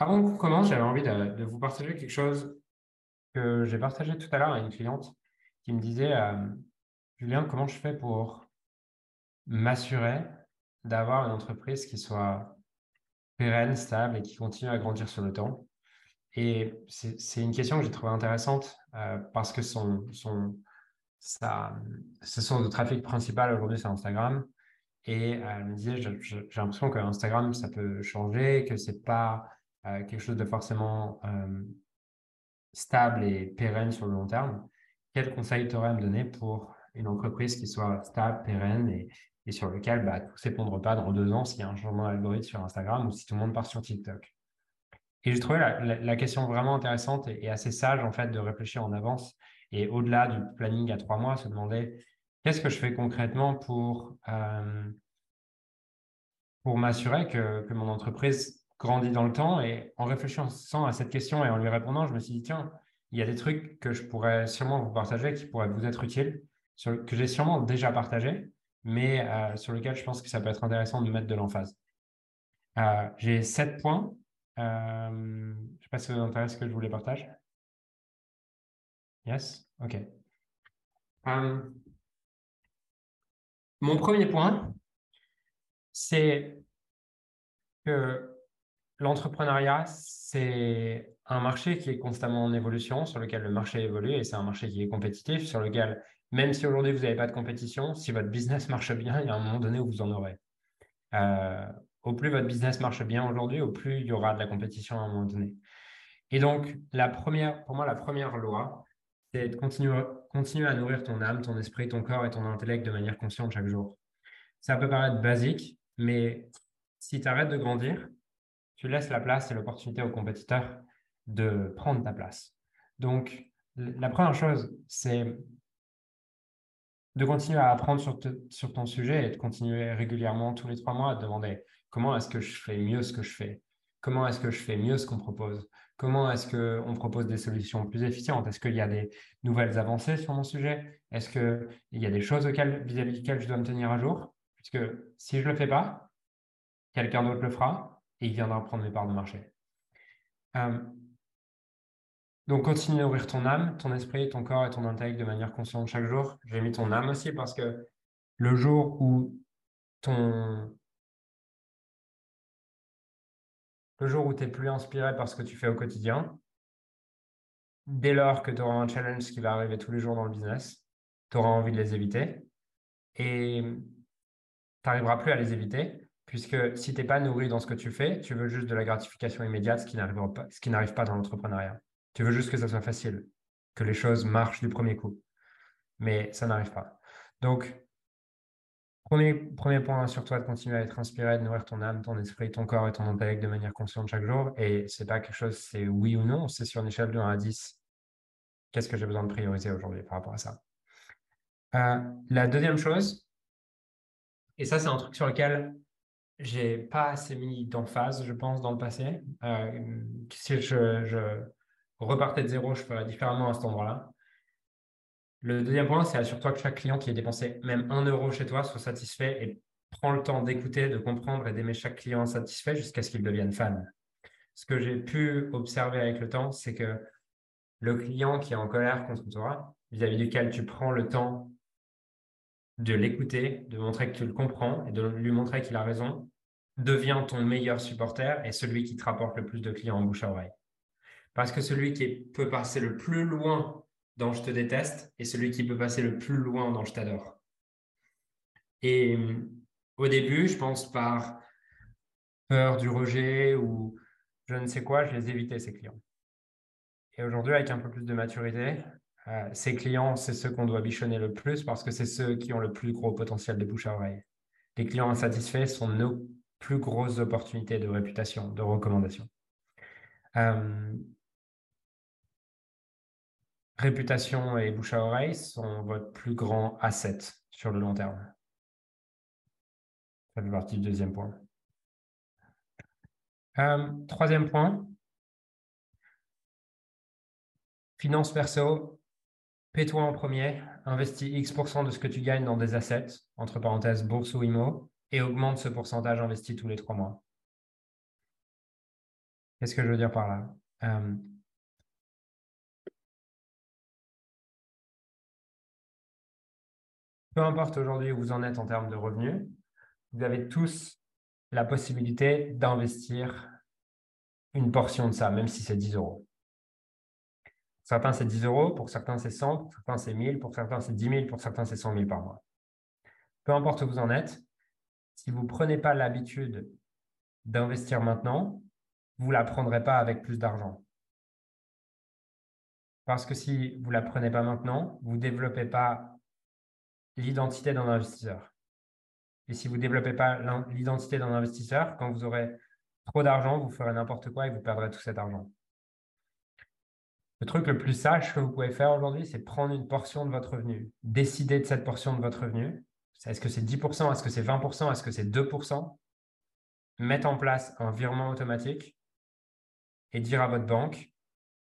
Avant qu'on commence, j'avais envie de, vous partager quelque chose que j'ai partagé tout à l'heure à une cliente qui me disait euh, Julien, comment je fais pour m'assurer d'avoir une entreprise qui soit pérenne, stable et qui continue à grandir sur le temps? Et c'est une question que j'ai trouvée intéressante euh, parce que son, son, sa, ce source de trafic principal aujourd'hui, c'est Instagram. Et elle me disait, j'ai l'impression que Instagram, ça peut changer, que c'est pas euh, quelque chose de forcément euh, stable et pérenne sur le long terme, quel conseil tu aurais à me donner pour une entreprise qui soit stable, pérenne et, et sur lequel bah, tout s'effondre pas dans deux ans s'il y a un changement d'algorithme sur Instagram ou si tout le monde part sur TikTok? Et j'ai trouvé la, question vraiment intéressante et, assez sage en fait de réfléchir en avance et au-delà du planning à trois mois, se demander qu'est-ce que je fais concrètement pour, euh, pour m'assurer que, que mon entreprise grandi dans le temps. Et en réfléchissant à cette question et en lui répondant, je me suis dit, tiens, il y a des trucs que je pourrais sûrement vous partager qui pourraient vous être utiles, que j'ai sûrement déjà partagé, mais euh, sur lesquels je pense que ça peut être intéressant de mettre de l'emphase. Euh, j'ai sept points. Euh, je ne sais pas si ça vous intéresse que je vous les partage. Yes? OK. mon premier point, c'est que L'entrepreneuriat, c'est un marché qui est constamment en évolution, sur lequel le marché évolue et c'est un marché qui est compétitif, sur lequel, même si aujourd'hui vous n'avez pas de compétition, si votre business marche bien, il y a un moment donné où vous en aurez. Euh, au plus votre business marche bien aujourd'hui, au plus il y aura de la compétition à un moment donné. Et donc, la première, pour moi, la première loi, c'est de continuer, continuer à nourrir ton âme, ton esprit, ton corps et ton intellect de manière consciente chaque jour. Ça peut paraître basique, mais si tu arrêtes de grandir, tu laisses la place et l'opportunité aux compétiteurs de prendre ta place. Donc, la première chose, c'est de continuer à apprendre sur, ton sujet et de continuer régulièrement tous les trois mois à te demander comment est-ce que je fais mieux ce que je fais? Comment est-ce que je fais mieux ce qu'on propose? Comment est-ce qu'on propose des solutions plus efficientes? Est-ce qu'il y a des nouvelles avancées sur mon sujet? Est-ce qu'il y a des choses vis-à-vis desquelles je dois me tenir à jour? Puisque si je ne le fais pas, quelqu'un d'autre le fera et il viendra prendre mes parts de marché. Euh, donc, continue à ouvrir ton âme, ton esprit, ton corps et ton intellect de manière consciente chaque jour. J'ai mis ton âme aussi parce que le jour où ton le jour où tu n'es plus inspiré par ce que tu fais au quotidien, dès lors que tu auras un challenge qui va arriver tous les jours dans le business, tu auras envie de les éviter et tu n'arriveras plus à les éviter Puisque si tu n'es pas nourri dans ce que tu fais, tu veux juste de la gratification immédiate, ce qui n'arrive pas, dans l'entrepreneuriat. Tu veux juste que ça soit facile, que les choses marchent du premier coup. Mais ça n'arrive pas. Donc, premier, premier point sur toi, de continuer à être inspiré, de nourrir ton âme, ton esprit, ton corps et ton intellect de manière consciente chaque jour. Et c'est pas quelque chose, c'est oui ou non, c'est sur une échelle de 1 à 10. Qu'est-ce que j'ai besoin de prioriser aujourd'hui par rapport à ça? Euh, La deuxième chose, et ça, c'est un truc sur lequel j'ai pas assez mis d'emphase, je pense, dans le passé. Euh, si je, repartais de zéro, je ferais différemment à cet endroit-là. Le deuxième point, c'est assure-toi que chaque client qui ait dépensé même un euro chez toi soit satisfait et prends le temps d'écouter, de comprendre et d'aimer chaque client satisfait jusqu'à ce qu'il devienne fan. Ce que j'ai pu observer avec le temps, c'est que le client qui est en colère contre toi, vis-à-vis duquel tu prends le temps de l'écouter, de montrer que tu le comprends et de lui montrer qu'il a raison, devient ton meilleur supporter et celui qui te rapporte le plus de clients en bouche à oreille. Parce que celui qui peut passer le plus loin dans je te déteste est celui qui peut passer le plus loin dans je t'adore. Et au début, je pense par peur du rejet ou je ne sais quoi, je les évitais, ces clients. Et aujourd'hui, avec un peu plus de maturité, euh, ces clients, c'est ceux qu'on doit bichonner le plus parce que c'est ceux qui ont le plus gros potentiel de bouche à oreille. Les clients insatisfaits sont nos plus grosses opportunités de réputation, de recommandation. Euh, réputation et bouche à oreille sont votre plus grand asset sur le long terme. Ça fait partie du deuxième point. Euh, troisième point, finance perso, Paie-toi en premier, investis X% de ce que tu gagnes dans des assets, entre parenthèses bourse ou IMO, et augmente ce pourcentage investi tous les trois mois. Qu'est-ce que je veux dire par là? Euh, Peu importe aujourd'hui où vous en êtes en termes de revenus, vous avez tous la possibilité d'investir une portion de ça, même si c'est 10 euros. Pour certains, c'est 10 euros, pour certains, c'est 100, pour certains, c'est 1000, pour certains, c'est 10 000, pour certains, c'est 100 000 par mois. Peu importe où vous en êtes, si vous ne prenez pas l'habitude d'investir maintenant, vous ne la prendrez pas avec plus d'argent. Parce que si vous ne la prenez pas maintenant, vous ne développez pas l'identité d'un investisseur. Et si vous ne développez pas l'identité d'un investisseur, quand vous aurez trop d'argent, vous ferez n'importe quoi et vous perdrez tout cet argent. Le truc le plus sage que vous pouvez faire aujourd'hui, c'est prendre une portion de votre revenu. Décider de cette portion de votre revenu. Est-ce que c'est 10%, est-ce que c'est 20%, est-ce que c'est 2% Mettre en place un virement automatique et dire à votre banque,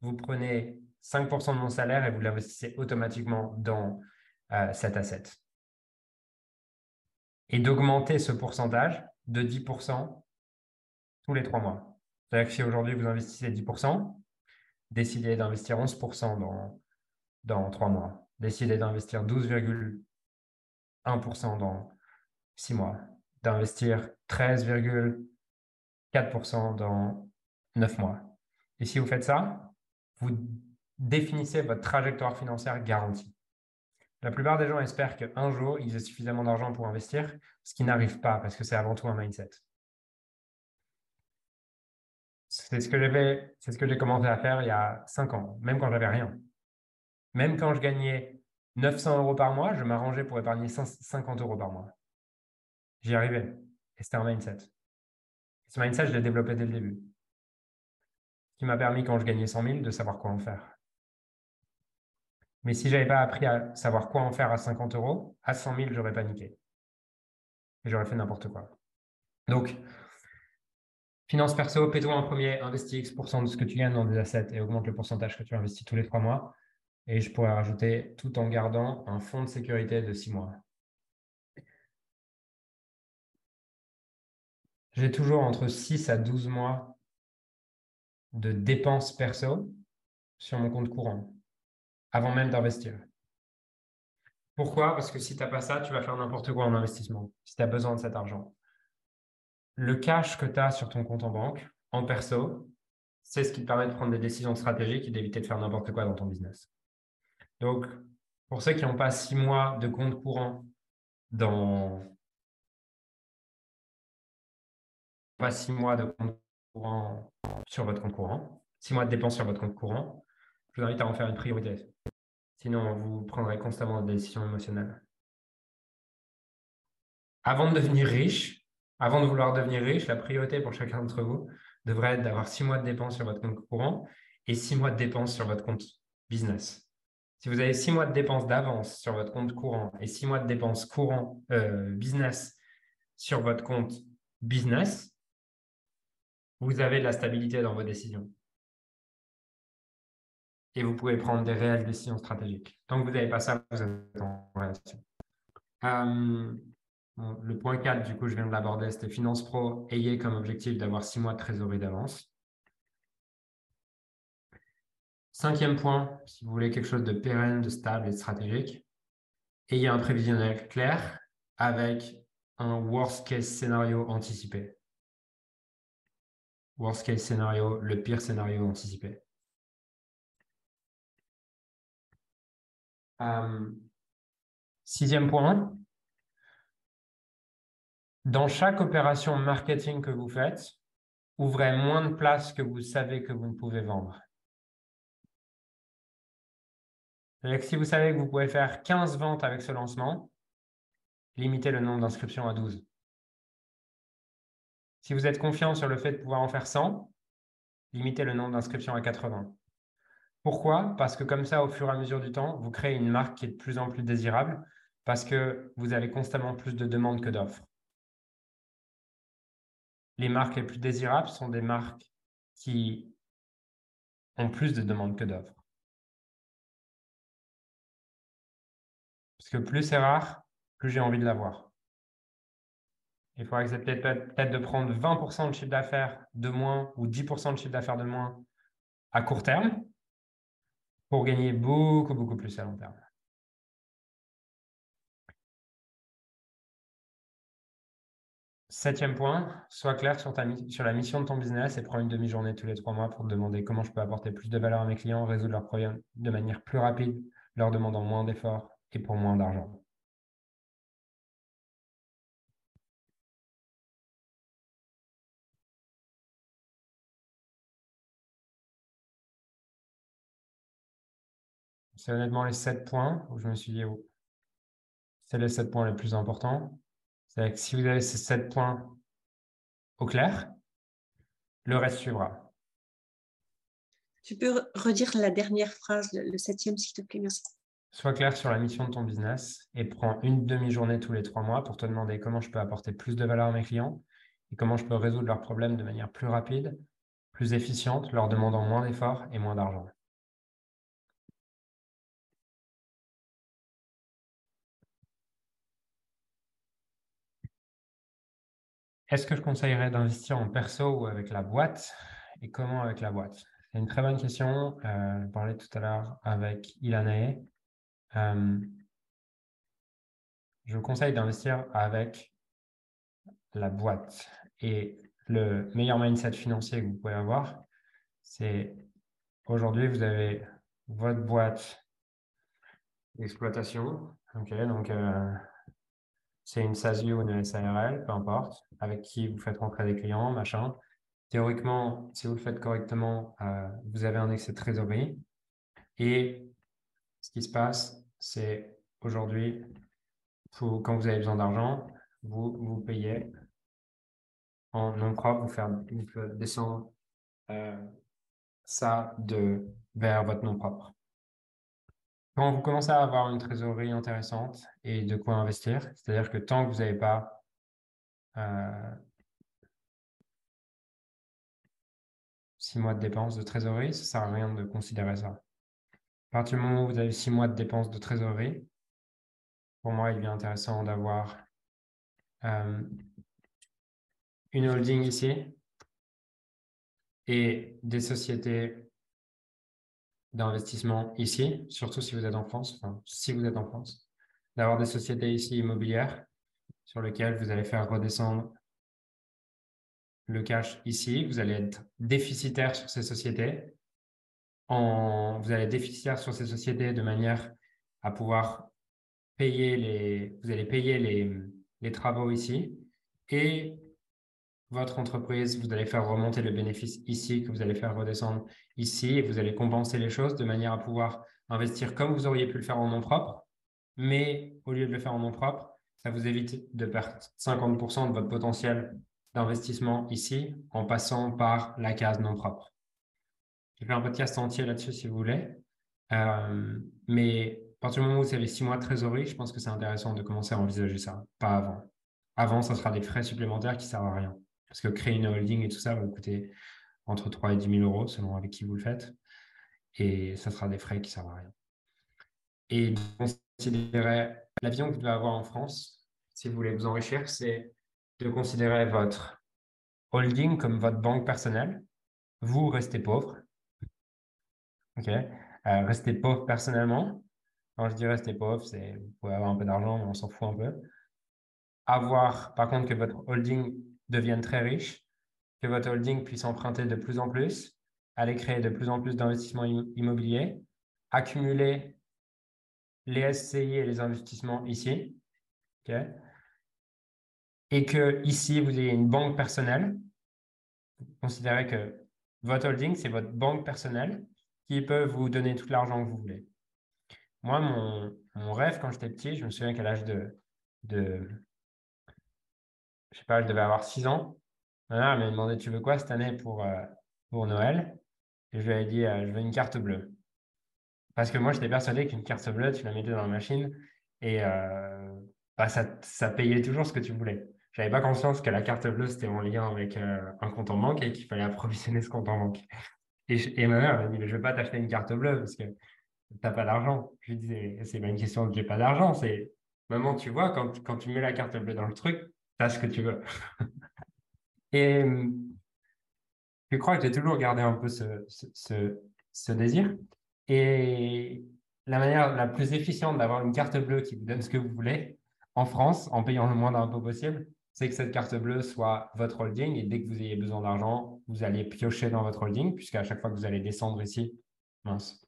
vous prenez 5% de mon salaire et vous l'investissez automatiquement dans euh, cet asset. Et d'augmenter ce pourcentage de 10% tous les trois mois. C'est-à-dire que si aujourd'hui vous investissez 10%, décidez d'investir 11% dans, dans trois mois. Décidez d'investir 12,1% dans six mois. D'investir 13,4% dans neuf mois. Et si vous faites ça, vous définissez votre trajectoire financière garantie. La plupart des gens espèrent qu'un jour, ils aient suffisamment d'argent pour investir, ce qui n'arrive pas parce que c'est avant tout un mindset. C'est ce que c'est ce que j'ai commencé à faire il y a cinq ans, même quand j'avais rien. Même quand je gagnais 900 euros par mois, je m'arrangeais pour épargner 50 euros par mois. J'y arrivais. Et c'était un mindset. ce mindset, je l'ai développé dès le début. Ce qui m'a permis, quand je gagnais 100 000, de savoir quoi en faire. Mais si je n'avais pas appris à savoir quoi en faire à 50 euros, à 100 000, j'aurais paniqué. Et j'aurais fait n'importe quoi. Donc, Finance perso, paie-toi en premier, investis X% de ce que tu gagnes dans des assets et augmente le pourcentage que tu investis tous les trois mois. Et je pourrais rajouter tout en gardant un fonds de sécurité de six mois. J'ai toujours entre 6 à 12 mois de dépenses perso sur mon compte courant avant même d'investir. Pourquoi? Parce que si tu n'as pas ça, tu vas faire n'importe quoi en investissement, si tu as besoin de cet argent le cash que tu as sur ton compte en banque, en perso, c'est ce qui te permet de prendre des décisions stratégiques et d'éviter de faire n'importe quoi dans ton business. Donc, pour ceux qui n'ont pas six mois de compte courant dans pas six mois de compte courant sur votre compte courant, six mois de dépenses sur votre compte courant, je vous invite à en faire une priorité. Sinon, vous prendrez constamment des décisions émotionnelles. Avant de devenir riche, avant de vouloir devenir riche, la priorité pour chacun d'entre vous devrait être d'avoir six mois de dépenses sur votre compte courant et six mois de dépenses sur votre compte business. Si vous avez six mois de dépenses d'avance sur votre compte courant et six mois de dépenses courant euh, business sur votre compte business, vous avez de la stabilité dans vos décisions. Et vous pouvez prendre des réelles décisions stratégiques. Tant que vous n'avez pas ça, vous êtes en relation. Euh, le point 4, du coup, je viens de l'aborder, c'était Finance Pro. Ayez comme objectif d'avoir six mois de trésorerie d'avance. Cinquième point, si vous voulez quelque chose de pérenne, de stable et de stratégique, ayez un prévisionnel clair avec un worst case scénario anticipé. Worst case scénario, le pire scénario anticipé. Euh, sixième point, dans chaque opération marketing que vous faites, ouvrez moins de places que vous savez que vous ne pouvez vendre. Si vous savez que vous pouvez faire 15 ventes avec ce lancement, limitez le nombre d'inscriptions à 12. Si vous êtes confiant sur le fait de pouvoir en faire 100, limitez le nombre d'inscriptions à 80. Pourquoi? Parce que comme ça, au fur et à mesure du temps, vous créez une marque qui est de plus en plus désirable parce que vous avez constamment plus de demandes que d'offres les marques les plus désirables sont des marques qui ont plus de demandes que d'offres. Parce que plus c'est rare, plus j'ai envie de l'avoir. il faut accepter peut-être de prendre 20% de chiffre d'affaires de moins ou 10% de chiffre d'affaires de moins à court terme pour gagner beaucoup, beaucoup plus à long terme. Septième point, sois clair sur, sur la mission de ton business et prends une demi-journée tous les trois mois pour te demander comment je peux apporter plus de valeur à mes clients, résoudre leurs problèmes de manière plus rapide, leur demandant moins d'efforts et pour moins d'argent. C'est honnêtement les sept points où je me suis dit, oh, c'est les sept points les plus importants. C'est que si vous avez ces sept points au clair, le reste suivra. Tu peux redire la dernière phrase, le, septième, s'il te plaît, merci. Sois clair sur la mission de ton business et prends une demi-journée tous les trois mois pour te demander comment je peux apporter plus de valeur à mes clients et comment je peux résoudre leurs problèmes de manière plus rapide, plus efficiente, leur demandant moins d'efforts et moins d'argent. Est-ce que je conseillerais d'investir en perso ou avec la boîte? Et comment avec la boîte? C'est une très bonne question. Euh, je parlais tout à l'heure avec Ilanae. Euh, je vous conseille d'investir avec la boîte. Et le meilleur mindset financier que vous pouvez avoir, c'est aujourd'hui, vous avez votre boîte d'exploitation. donc, euh, c'est une SASU ou une SARL, peu importe, avec qui vous faites rentrer des clients, machin. Théoriquement, si vous le faites correctement, euh, vous avez un excès de trésorerie. Et ce qui se passe, c'est aujourd'hui, quand vous avez besoin d'argent, vous payez en nom propre, vous faire descendre euh, ça de, vers votre nom propre. Quand vous commencez à avoir une trésorerie intéressante et de quoi investir, c'est-à-dire que tant que vous n'avez pas euh, six mois de dépenses de trésorerie, ça ne sert à rien de considérer ça. À partir du moment où vous avez six mois de dépenses de trésorerie, pour moi, il est intéressant d'avoir euh, une holding ici et des sociétés d'investissement ici, surtout si vous êtes en France, enfin, si vous êtes en France, d'avoir des sociétés ici immobilières sur lesquelles vous allez faire redescendre le cash ici. Vous allez être déficitaire sur ces sociétés. Vous allez déficitaire sur ces sociétés de manière à pouvoir payer les, vous allez payer les, les travaux ici et votre entreprise, vous allez faire remonter le bénéfice ici, que vous allez faire redescendre ici, et vous allez compenser les choses de manière à pouvoir investir comme vous auriez pu le faire en nom propre, mais au lieu de le faire en nom propre, ça vous évite de perdre 50% de votre potentiel d'investissement ici en passant par la case non propre. Je vais faire un podcast entier là-dessus si vous voulez. Euh, mais à partir du moment où vous avez six mois de trésorerie, je pense que c'est intéressant de commencer à envisager ça, pas avant. Avant, ça sera des frais supplémentaires qui ne servent à rien. Parce que créer une holding et tout ça va vous coûter entre 3 et 10 000 euros selon avec qui vous le faites. Et ça sera des frais qui ne servent à rien. Et considérer la vision que vous devez avoir en France, si vous voulez vous enrichir, c'est de considérer votre holding comme votre banque personnelle. Vous restez pauvre. OK. Euh, restez pauvre personnellement. Quand je dis rester pauvre, c'est vous pouvez avoir un peu d'argent, mais on s'en fout un peu. Avoir, par contre, que votre holding devienne très riche, que votre holding puisse emprunter de plus en plus, aller créer de plus en plus d'investissements immobiliers, accumuler les SCI et les investissements ici, et que ici, vous ayez une banque personnelle. Considérez que votre holding, c'est votre banque personnelle qui peut vous donner tout l'argent que vous voulez. Moi, mon, mon rêve quand j'étais petit, je me souviens qu'à l'âge de, de je sais pas, je devais avoir 6 ans. Ma mère m'a demandé Tu veux quoi cette année pour, euh, pour Noël? Et je lui ai dit euh, Je veux une carte bleue. Parce que moi, j'étais persuadé qu'une carte bleue, tu la mettais dans la machine et euh, bah, ça, ça, payait toujours ce que tu voulais. Je n'avais pas conscience que la carte bleue, c'était en lien avec un compte en banque et qu'il fallait approvisionner ce compte en banque. Et, ma mère m'a dit Je ne vais pas t'acheter une carte bleue parce que tu n'as pas d'argent. Je lui disais C'est pas une question de j'ai pas d'argent, c'est Maman, tu vois, quand, quand tu mets la carte bleue dans le truc, as ce que tu veux. Et je crois que j'ai toujours gardé un peu ce, ce, ce, désir. Et la manière la plus efficiente d'avoir une carte bleue qui vous donne ce que vous voulez en France, en payant le moins d'impôts possible, c'est que cette carte bleue soit votre holding et dès que vous ayez besoin d'argent, vous allez piocher dans votre holding, puisqu'à chaque fois que vous allez descendre ici, mince,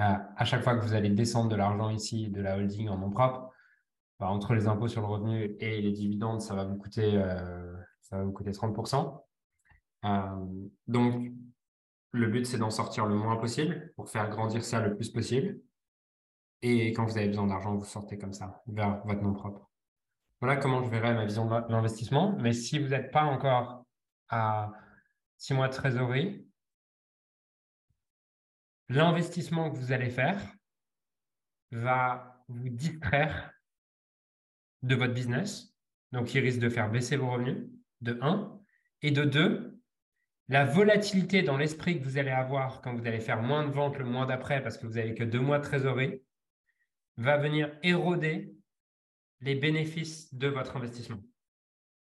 euh, à chaque fois que vous allez descendre de l'argent ici de la holding en nom propre, bah, entre les impôts sur le revenu et les dividendes, ça va vous coûter, euh, ça va vous coûter 30%. Euh, donc, le but, c'est d'en sortir le moins possible pour faire grandir ça le plus possible. Et quand vous avez besoin d'argent, vous sortez comme ça vers votre nom propre. Voilà comment je verrai ma vision de l'investissement. Mais si vous n'êtes pas encore à six mois de trésorerie, l'investissement que vous allez faire va vous distraire de votre business. Donc, il risque de faire baisser vos revenus, de 1. Et de 2, la volatilité dans l'esprit que vous allez avoir quand vous allez faire moins de ventes le mois d'après parce que vous n'avez que deux mois de trésorerie va venir éroder les bénéfices de votre investissement.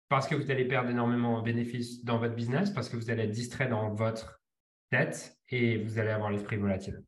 Parce que vous allez perdre énormément de bénéfices dans votre business, parce que vous allez être distrait dans votre tête et vous allez avoir l'esprit volatile.